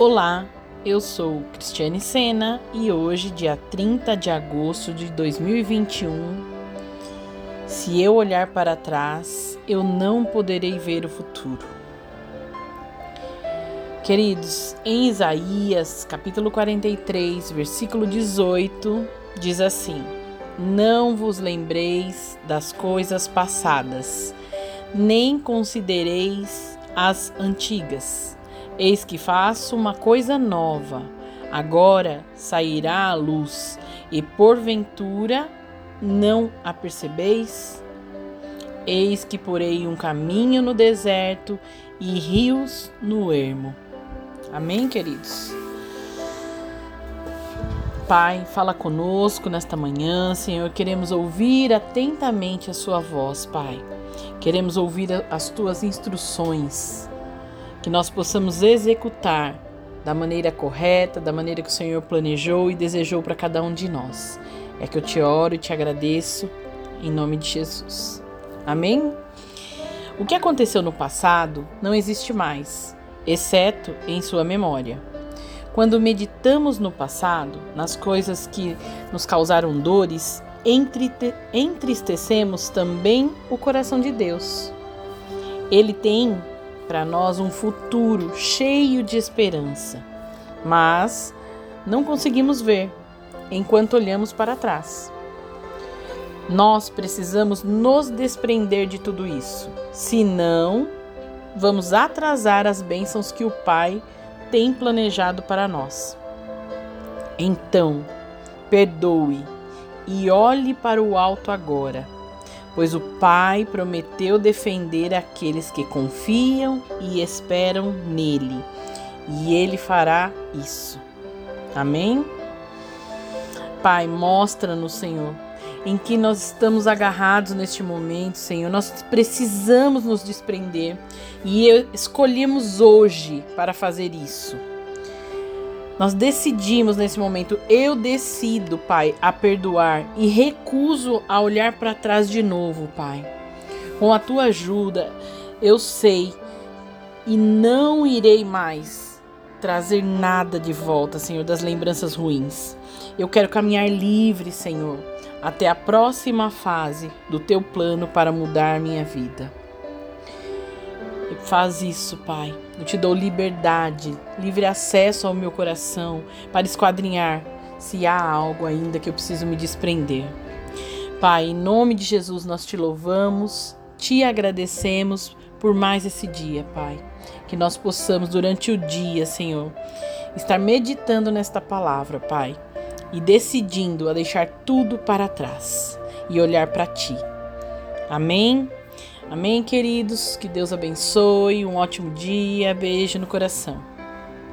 Olá, eu sou Cristiane Sena e hoje, dia 30 de agosto de 2021, se eu olhar para trás, eu não poderei ver o futuro. Queridos, em Isaías, capítulo 43, versículo 18, diz assim: Não vos lembreis das coisas passadas, nem considereis as antigas Eis que faço uma coisa nova. Agora sairá a luz, e porventura não a percebeis? Eis que porei um caminho no deserto e rios no ermo. Amém, queridos? Pai, fala conosco nesta manhã, Senhor. Queremos ouvir atentamente a Sua voz, Pai. Queremos ouvir as Tuas instruções que nós possamos executar da maneira correta, da maneira que o Senhor planejou e desejou para cada um de nós. É que eu te oro e te agradeço em nome de Jesus. Amém? O que aconteceu no passado não existe mais, exceto em sua memória. Quando meditamos no passado, nas coisas que nos causaram dores, entristecemos também o coração de Deus. Ele tem para nós um futuro cheio de esperança, mas não conseguimos ver enquanto olhamos para trás. Nós precisamos nos desprender de tudo isso, senão vamos atrasar as bênçãos que o Pai tem planejado para nós. Então, perdoe e olhe para o alto agora pois o Pai prometeu defender aqueles que confiam e esperam nele, e ele fará isso. Amém? Pai, mostra-nos, Senhor, em que nós estamos agarrados neste momento, Senhor. Nós precisamos nos desprender e escolhemos hoje para fazer isso. Nós decidimos nesse momento, eu decido, Pai, a perdoar e recuso a olhar para trás de novo, Pai. Com a tua ajuda, eu sei e não irei mais trazer nada de volta, Senhor, das lembranças ruins. Eu quero caminhar livre, Senhor, até a próxima fase do teu plano para mudar minha vida. Faz isso, Pai. Eu te dou liberdade, livre acesso ao meu coração para esquadrinhar se há algo ainda que eu preciso me desprender. Pai, em nome de Jesus nós te louvamos, te agradecemos por mais esse dia, Pai. Que nós possamos durante o dia, Senhor, estar meditando nesta palavra, Pai, e decidindo a deixar tudo para trás e olhar para ti. Amém. Amém, queridos? Que Deus abençoe. Um ótimo dia. Beijo no coração.